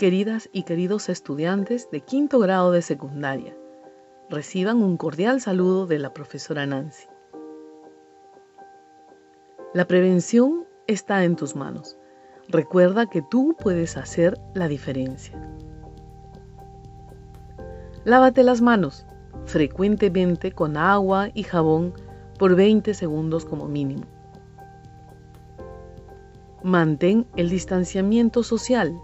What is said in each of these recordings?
queridas y queridos estudiantes de quinto grado de secundaria. Reciban un cordial saludo de la profesora Nancy. La prevención está en tus manos. Recuerda que tú puedes hacer la diferencia. Lávate las manos frecuentemente con agua y jabón por 20 segundos como mínimo. Mantén el distanciamiento social.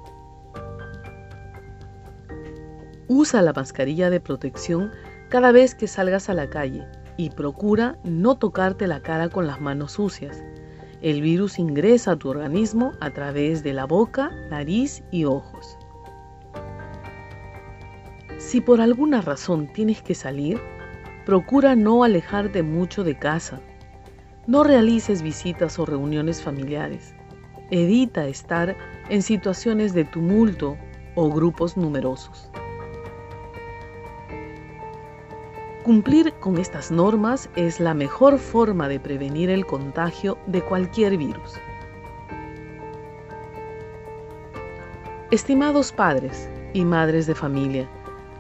Usa la mascarilla de protección cada vez que salgas a la calle y procura no tocarte la cara con las manos sucias. El virus ingresa a tu organismo a través de la boca, nariz y ojos. Si por alguna razón tienes que salir, procura no alejarte mucho de casa. No realices visitas o reuniones familiares. Evita estar en situaciones de tumulto o grupos numerosos. Cumplir con estas normas es la mejor forma de prevenir el contagio de cualquier virus. Estimados padres y madres de familia,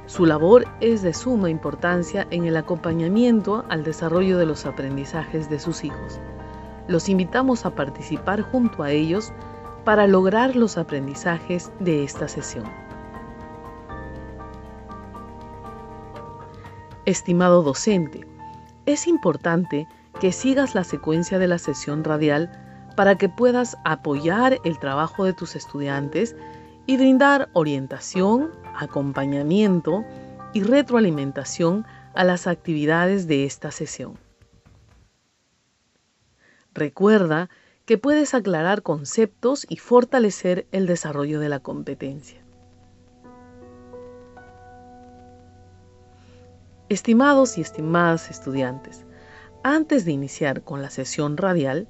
su labor es de suma importancia en el acompañamiento al desarrollo de los aprendizajes de sus hijos. Los invitamos a participar junto a ellos para lograr los aprendizajes de esta sesión. Estimado docente, es importante que sigas la secuencia de la sesión radial para que puedas apoyar el trabajo de tus estudiantes y brindar orientación, acompañamiento y retroalimentación a las actividades de esta sesión. Recuerda que puedes aclarar conceptos y fortalecer el desarrollo de la competencia. Estimados y estimadas estudiantes, antes de iniciar con la sesión radial,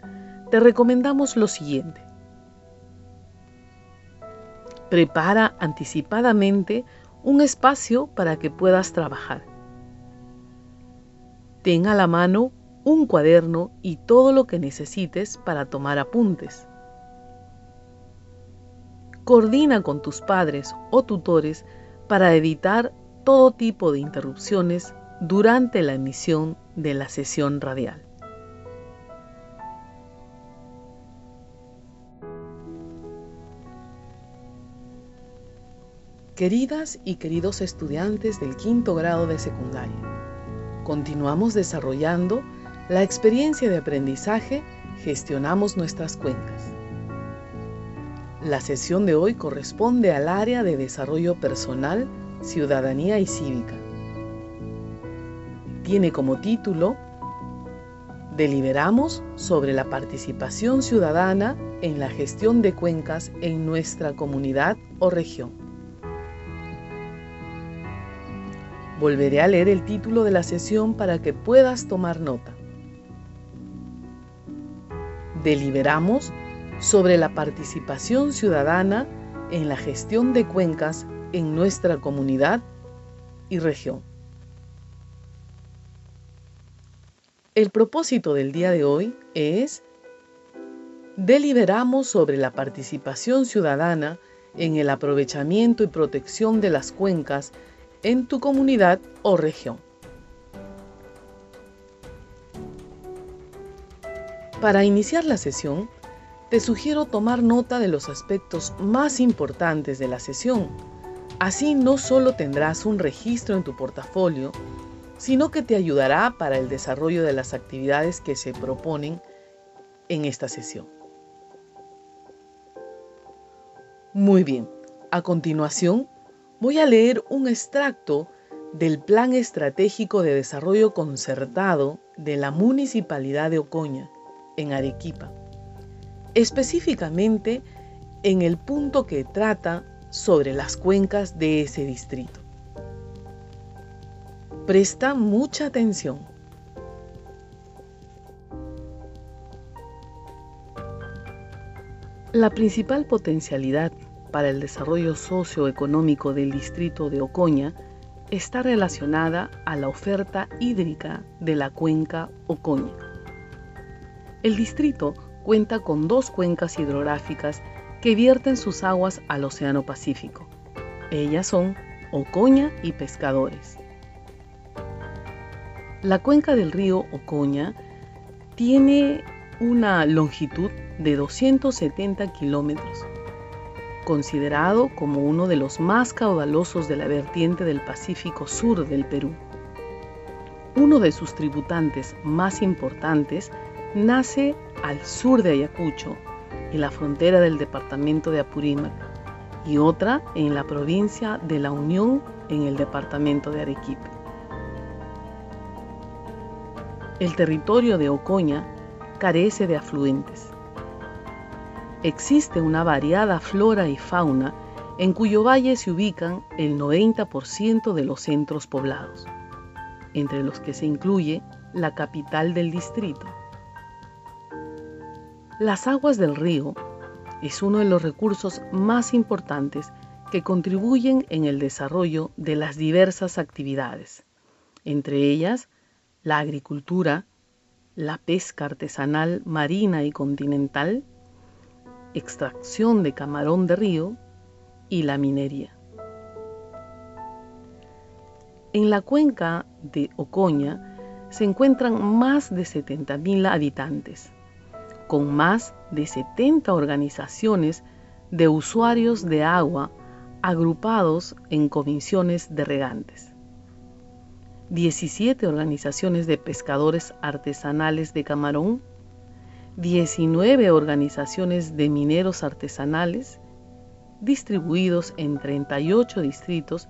te recomendamos lo siguiente. Prepara anticipadamente un espacio para que puedas trabajar. Ten a la mano un cuaderno y todo lo que necesites para tomar apuntes. Coordina con tus padres o tutores para evitar todo tipo de interrupciones durante la emisión de la sesión radial. Queridas y queridos estudiantes del quinto grado de secundaria, continuamos desarrollando la experiencia de aprendizaje Gestionamos nuestras cuencas. La sesión de hoy corresponde al área de desarrollo personal, ciudadanía y cívica. Tiene como título Deliberamos sobre la participación ciudadana en la gestión de cuencas en nuestra comunidad o región. Volveré a leer el título de la sesión para que puedas tomar nota deliberamos sobre la participación ciudadana en la gestión de cuencas en nuestra comunidad y región. El propósito del día de hoy es deliberamos sobre la participación ciudadana en el aprovechamiento y protección de las cuencas en tu comunidad o región. Para iniciar la sesión, te sugiero tomar nota de los aspectos más importantes de la sesión. Así no solo tendrás un registro en tu portafolio, sino que te ayudará para el desarrollo de las actividades que se proponen en esta sesión. Muy bien, a continuación voy a leer un extracto del Plan Estratégico de Desarrollo Concertado de la Municipalidad de Ocoña, en Arequipa, específicamente en el punto que trata sobre las cuencas de ese distrito. Presta mucha atención. La principal potencialidad para el desarrollo socioeconómico del distrito de Ocoña está relacionada a la oferta hídrica de la cuenca Ocoña. El distrito cuenta con dos cuencas hidrográficas que vierten sus aguas al Océano Pacífico. Ellas son Ocoña y Pescadores. La cuenca del río Ocoña tiene una longitud de 270 kilómetros, considerado como uno de los más caudalosos de la vertiente del Pacífico Sur del Perú. Uno de sus tributantes más importantes nace al sur de Ayacucho, en la frontera del departamento de Apurímac, y otra en la provincia de La Unión, en el departamento de Arequipa. El territorio de Ocoña carece de afluentes. Existe una variada flora y fauna en cuyo valle se ubican el 90% de los centros poblados, entre los que se incluye la capital del distrito. Las aguas del río es uno de los recursos más importantes que contribuyen en el desarrollo de las diversas actividades, entre ellas la agricultura, la pesca artesanal marina y continental, extracción de camarón de río y la minería. En la cuenca de Ocoña se encuentran más de 70.000 habitantes, con más de 70 organizaciones de usuarios de agua agrupados en comisiones de regantes. 17 organizaciones de pescadores artesanales de camarón, 19 organizaciones de mineros artesanales, distribuidos en 38 distritos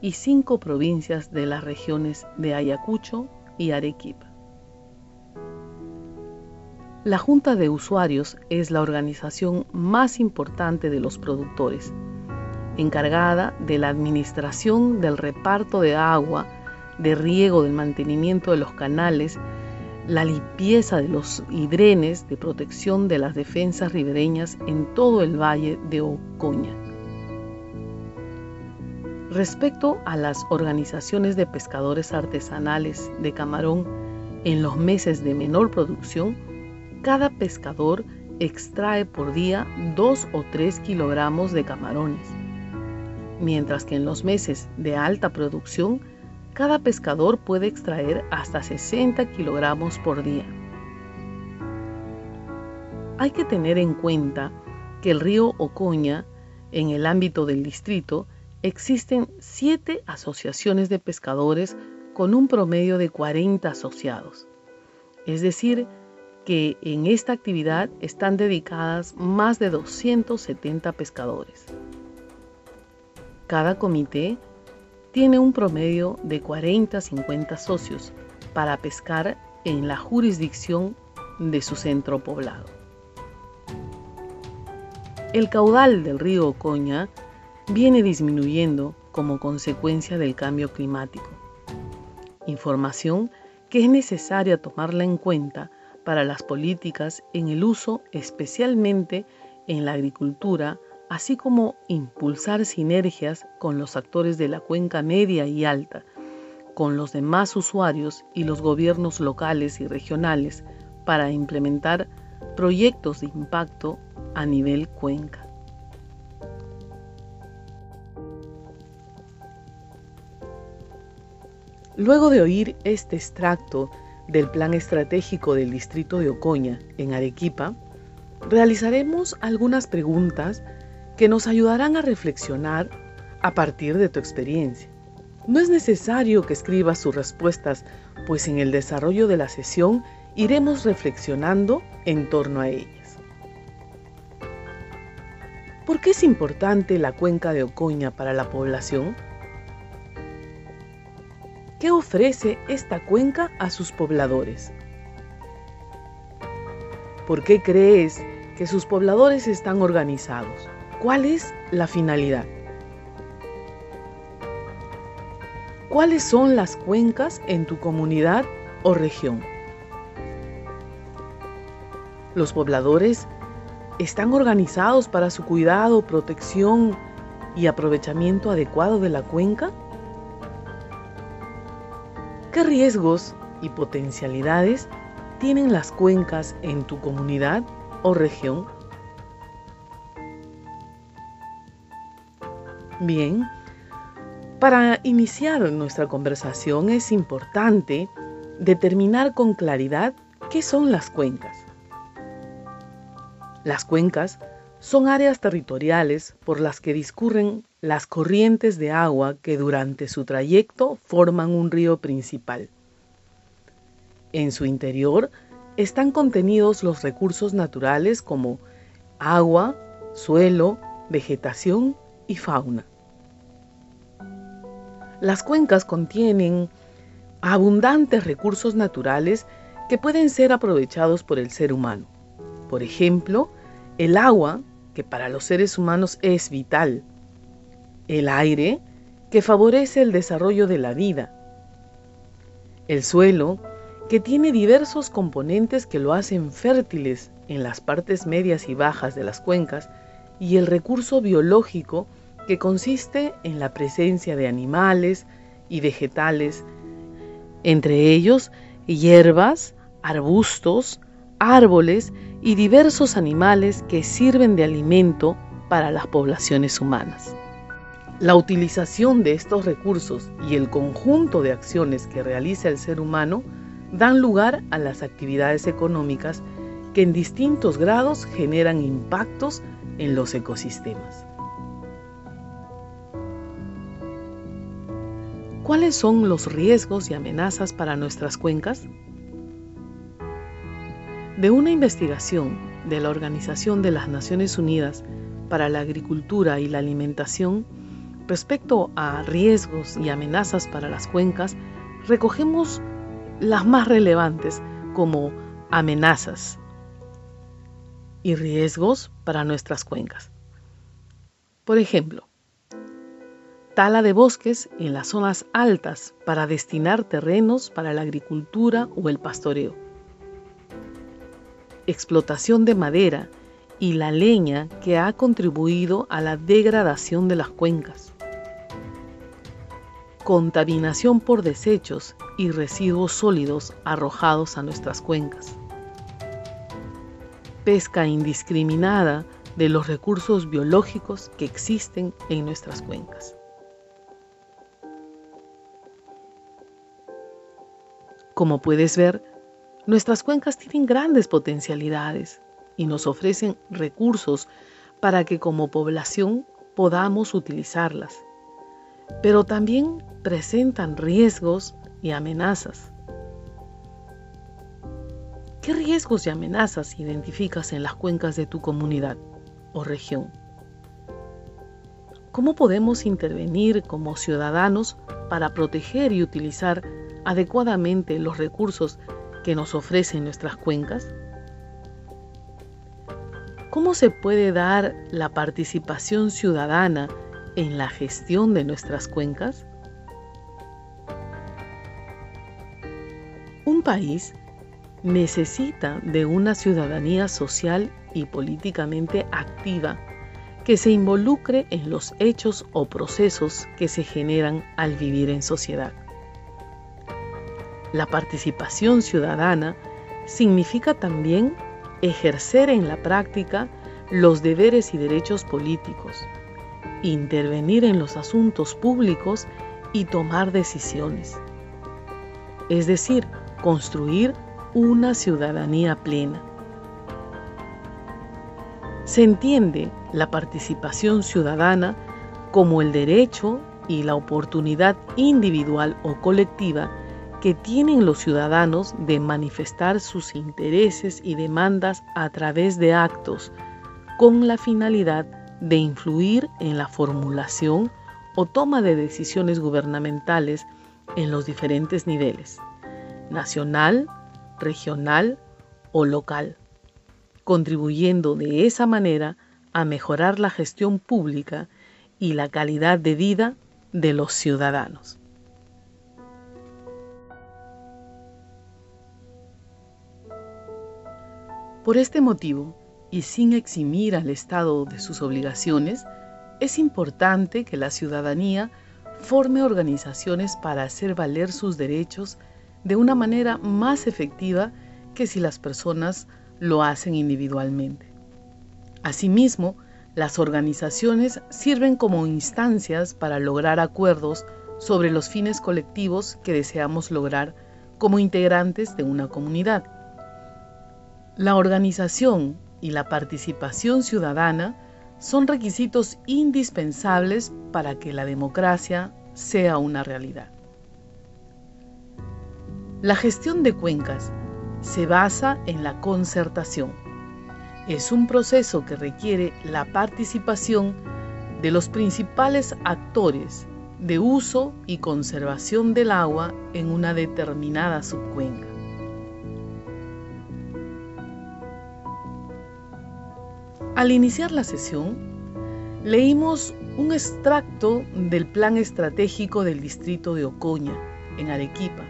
y 5 provincias de las regiones de Ayacucho y Arequipa. La Junta de Usuarios es la organización más importante de los productores, encargada de la administración del reparto de agua de riego, del mantenimiento de los canales, la limpieza de los hidrenes, de protección de las defensas ribereñas en todo el valle de Ocoña. Respecto a las organizaciones de pescadores artesanales de camarón en los meses de menor producción, cada pescador extrae por día 2 o 3 kilogramos de camarones, mientras que en los meses de alta producción cada pescador puede extraer hasta 60 kilogramos por día. Hay que tener en cuenta que el río Ocoña, en el ámbito del distrito, existen siete asociaciones de pescadores con un promedio de 40 asociados. Es decir, que en esta actividad están dedicadas más de 270 pescadores. Cada comité tiene un promedio de 40-50 socios para pescar en la jurisdicción de su centro poblado. El caudal del río Ocoña viene disminuyendo como consecuencia del cambio climático. Información que es necesaria tomarla en cuenta para las políticas en el uso especialmente en la agricultura, así como impulsar sinergias con los actores de la cuenca media y alta, con los demás usuarios y los gobiernos locales y regionales para implementar proyectos de impacto a nivel cuenca. Luego de oír este extracto del Plan Estratégico del Distrito de Ocoña en Arequipa, realizaremos algunas preguntas que nos ayudarán a reflexionar a partir de tu experiencia. No es necesario que escribas sus respuestas, pues en el desarrollo de la sesión iremos reflexionando en torno a ellas. ¿Por qué es importante la cuenca de Ocoña para la población? ¿Qué ofrece esta cuenca a sus pobladores? ¿Por qué crees que sus pobladores están organizados? ¿Cuál es la finalidad? ¿Cuáles son las cuencas en tu comunidad o región? Los pobladores están organizados para su cuidado, protección y aprovechamiento adecuado de la cuenca? ¿Qué riesgos y potencialidades tienen las cuencas en tu comunidad o región? Bien, para iniciar nuestra conversación es importante determinar con claridad qué son las cuencas. Las cuencas son áreas territoriales por las que discurren las corrientes de agua que durante su trayecto forman un río principal. En su interior están contenidos los recursos naturales como agua, suelo, vegetación y fauna. Las cuencas contienen abundantes recursos naturales que pueden ser aprovechados por el ser humano. Por ejemplo, el agua, que para los seres humanos es vital. El aire, que favorece el desarrollo de la vida. El suelo, que tiene diversos componentes que lo hacen fértiles en las partes medias y bajas de las cuencas, y el recurso biológico, que consiste en la presencia de animales y vegetales, entre ellos hierbas, arbustos, árboles y diversos animales que sirven de alimento para las poblaciones humanas. La utilización de estos recursos y el conjunto de acciones que realiza el ser humano dan lugar a las actividades económicas que en distintos grados generan impactos en los ecosistemas. ¿Cuáles son los riesgos y amenazas para nuestras cuencas? De una investigación de la Organización de las Naciones Unidas para la Agricultura y la Alimentación respecto a riesgos y amenazas para las cuencas, recogemos las más relevantes como amenazas y riesgos para nuestras cuencas. Por ejemplo, tala de bosques en las zonas altas para destinar terrenos para la agricultura o el pastoreo explotación de madera y la leña que ha contribuido a la degradación de las cuencas. Contaminación por desechos y residuos sólidos arrojados a nuestras cuencas. Pesca indiscriminada de los recursos biológicos que existen en nuestras cuencas. Como puedes ver, Nuestras cuencas tienen grandes potencialidades y nos ofrecen recursos para que como población podamos utilizarlas, pero también presentan riesgos y amenazas. ¿Qué riesgos y amenazas identificas en las cuencas de tu comunidad o región? ¿Cómo podemos intervenir como ciudadanos para proteger y utilizar adecuadamente los recursos que nos ofrecen nuestras cuencas? ¿Cómo se puede dar la participación ciudadana en la gestión de nuestras cuencas? Un país necesita de una ciudadanía social y políticamente activa que se involucre en los hechos o procesos que se generan al vivir en sociedad. La participación ciudadana significa también ejercer en la práctica los deberes y derechos políticos, intervenir en los asuntos públicos y tomar decisiones. Es decir, construir una ciudadanía plena. Se entiende la participación ciudadana como el derecho y la oportunidad individual o colectiva que tienen los ciudadanos de manifestar sus intereses y demandas a través de actos con la finalidad de influir en la formulación o toma de decisiones gubernamentales en los diferentes niveles, nacional, regional o local, contribuyendo de esa manera a mejorar la gestión pública y la calidad de vida de los ciudadanos. Por este motivo, y sin eximir al Estado de sus obligaciones, es importante que la ciudadanía forme organizaciones para hacer valer sus derechos de una manera más efectiva que si las personas lo hacen individualmente. Asimismo, las organizaciones sirven como instancias para lograr acuerdos sobre los fines colectivos que deseamos lograr como integrantes de una comunidad. La organización y la participación ciudadana son requisitos indispensables para que la democracia sea una realidad. La gestión de cuencas se basa en la concertación. Es un proceso que requiere la participación de los principales actores de uso y conservación del agua en una determinada subcuenca. Al iniciar la sesión, leímos un extracto del Plan Estratégico del Distrito de Ocoña, en Arequipa,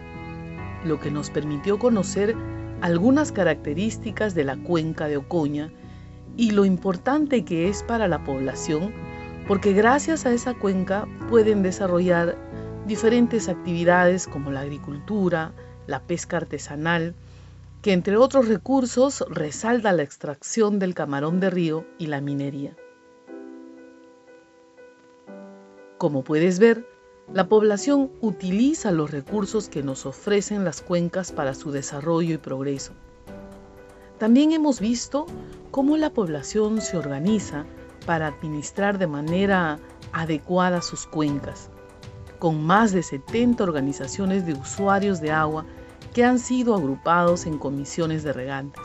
lo que nos permitió conocer algunas características de la cuenca de Ocoña y lo importante que es para la población, porque gracias a esa cuenca pueden desarrollar diferentes actividades como la agricultura, la pesca artesanal, que entre otros recursos resalta la extracción del camarón de río y la minería. Como puedes ver, la población utiliza los recursos que nos ofrecen las cuencas para su desarrollo y progreso. También hemos visto cómo la población se organiza para administrar de manera adecuada sus cuencas, con más de 70 organizaciones de usuarios de agua que han sido agrupados en comisiones de regantes.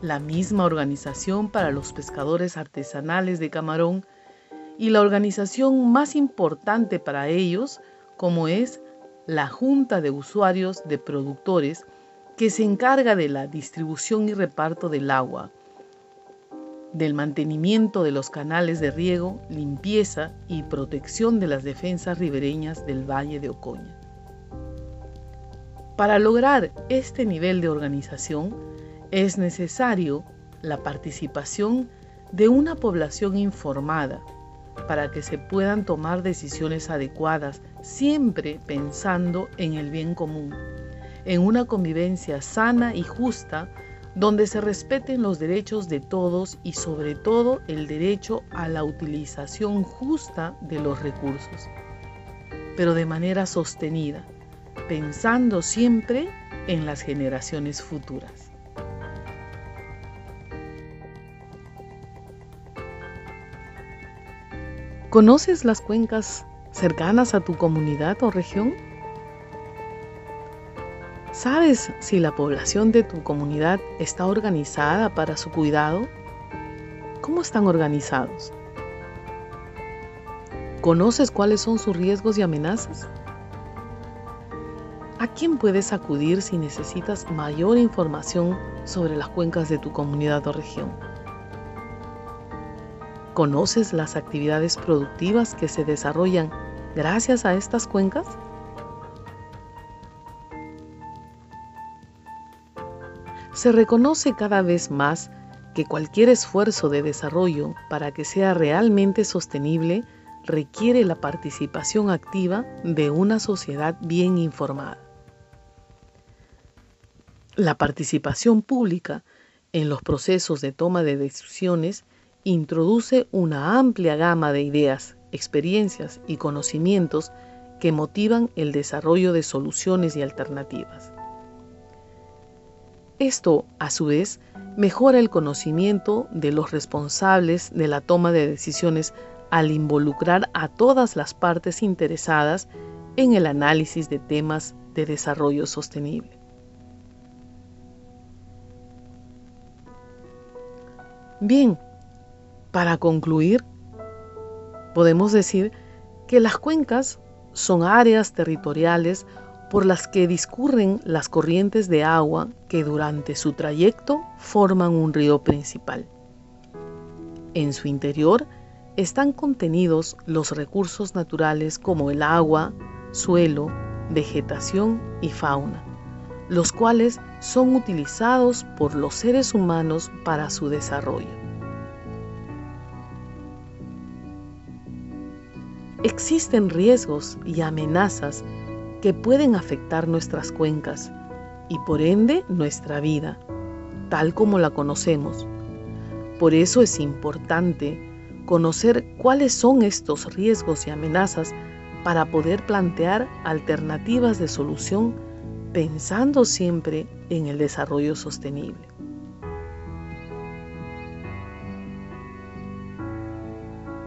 La misma organización para los pescadores artesanales de camarón y la organización más importante para ellos, como es la Junta de Usuarios de Productores, que se encarga de la distribución y reparto del agua, del mantenimiento de los canales de riego, limpieza y protección de las defensas ribereñas del Valle de Ocoña. Para lograr este nivel de organización es necesario la participación de una población informada para que se puedan tomar decisiones adecuadas, siempre pensando en el bien común, en una convivencia sana y justa donde se respeten los derechos de todos y sobre todo el derecho a la utilización justa de los recursos, pero de manera sostenida pensando siempre en las generaciones futuras. ¿Conoces las cuencas cercanas a tu comunidad o región? ¿Sabes si la población de tu comunidad está organizada para su cuidado? ¿Cómo están organizados? ¿Conoces cuáles son sus riesgos y amenazas? ¿A quién puedes acudir si necesitas mayor información sobre las cuencas de tu comunidad o región? ¿Conoces las actividades productivas que se desarrollan gracias a estas cuencas? Se reconoce cada vez más que cualquier esfuerzo de desarrollo para que sea realmente sostenible requiere la participación activa de una sociedad bien informada. La participación pública en los procesos de toma de decisiones introduce una amplia gama de ideas, experiencias y conocimientos que motivan el desarrollo de soluciones y alternativas. Esto, a su vez, mejora el conocimiento de los responsables de la toma de decisiones al involucrar a todas las partes interesadas en el análisis de temas de desarrollo sostenible. Bien, para concluir, podemos decir que las cuencas son áreas territoriales por las que discurren las corrientes de agua que durante su trayecto forman un río principal. En su interior están contenidos los recursos naturales como el agua, suelo, vegetación y fauna, los cuales son utilizados por los seres humanos para su desarrollo. Existen riesgos y amenazas que pueden afectar nuestras cuencas y por ende nuestra vida, tal como la conocemos. Por eso es importante conocer cuáles son estos riesgos y amenazas para poder plantear alternativas de solución pensando siempre en el desarrollo sostenible.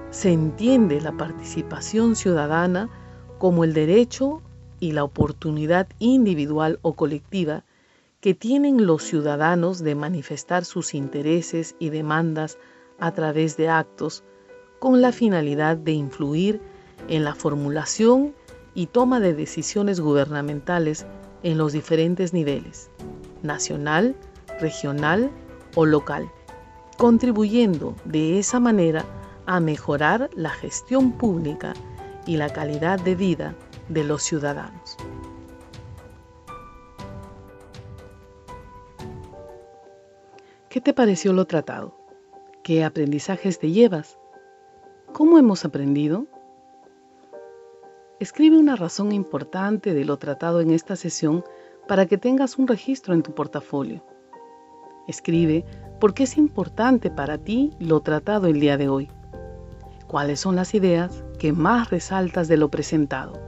Se entiende la participación ciudadana como el derecho y la oportunidad individual o colectiva que tienen los ciudadanos de manifestar sus intereses y demandas a través de actos con la finalidad de influir en la formulación y toma de decisiones gubernamentales en los diferentes niveles, nacional, regional o local, contribuyendo de esa manera a mejorar la gestión pública y la calidad de vida de los ciudadanos. ¿Qué te pareció lo tratado? ¿Qué aprendizajes te llevas? ¿Cómo hemos aprendido? Escribe una razón importante de lo tratado en esta sesión para que tengas un registro en tu portafolio. Escribe por qué es importante para ti lo tratado el día de hoy. ¿Cuáles son las ideas que más resaltas de lo presentado?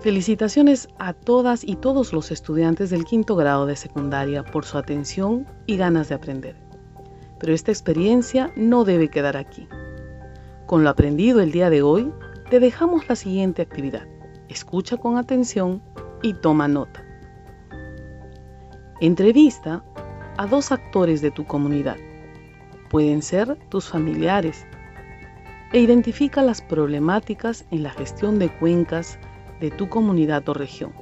Felicitaciones a todas y todos los estudiantes del quinto grado de secundaria por su atención y ganas de aprender. Pero esta experiencia no debe quedar aquí. Con lo aprendido el día de hoy, te dejamos la siguiente actividad. Escucha con atención y toma nota. Entrevista a dos actores de tu comunidad. Pueden ser tus familiares. E identifica las problemáticas en la gestión de cuencas de tu comunidad o región.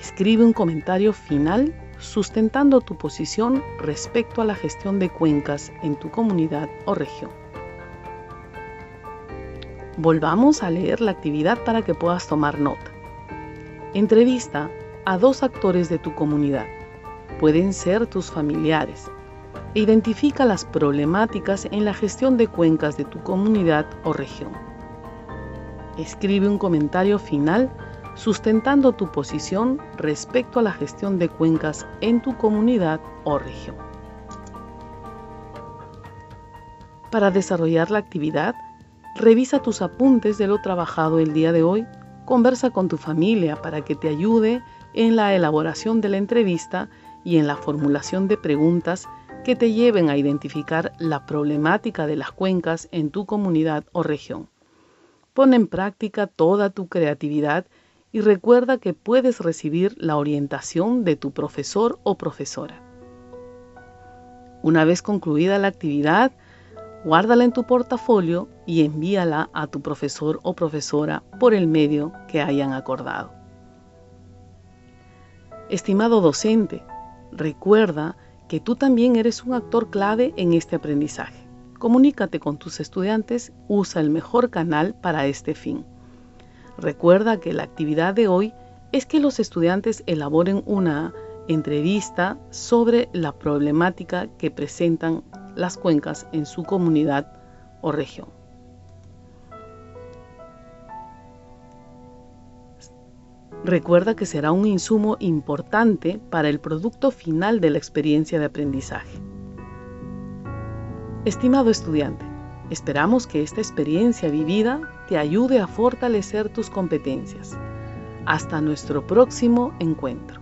Escribe un comentario final sustentando tu posición respecto a la gestión de cuencas en tu comunidad o región. Volvamos a leer la actividad para que puedas tomar nota. Entrevista a dos actores de tu comunidad. Pueden ser tus familiares. Identifica las problemáticas en la gestión de cuencas de tu comunidad o región. Escribe un comentario final sustentando tu posición respecto a la gestión de cuencas en tu comunidad o región. Para desarrollar la actividad, revisa tus apuntes de lo trabajado el día de hoy, conversa con tu familia para que te ayude en la elaboración de la entrevista y en la formulación de preguntas que te lleven a identificar la problemática de las cuencas en tu comunidad o región. Pon en práctica toda tu creatividad y recuerda que puedes recibir la orientación de tu profesor o profesora. Una vez concluida la actividad, guárdala en tu portafolio y envíala a tu profesor o profesora por el medio que hayan acordado. Estimado docente, recuerda que tú también eres un actor clave en este aprendizaje. Comunícate con tus estudiantes, usa el mejor canal para este fin. Recuerda que la actividad de hoy es que los estudiantes elaboren una entrevista sobre la problemática que presentan las cuencas en su comunidad o región. Recuerda que será un insumo importante para el producto final de la experiencia de aprendizaje. Estimado estudiante, esperamos que esta experiencia vivida te ayude a fortalecer tus competencias. Hasta nuestro próximo encuentro.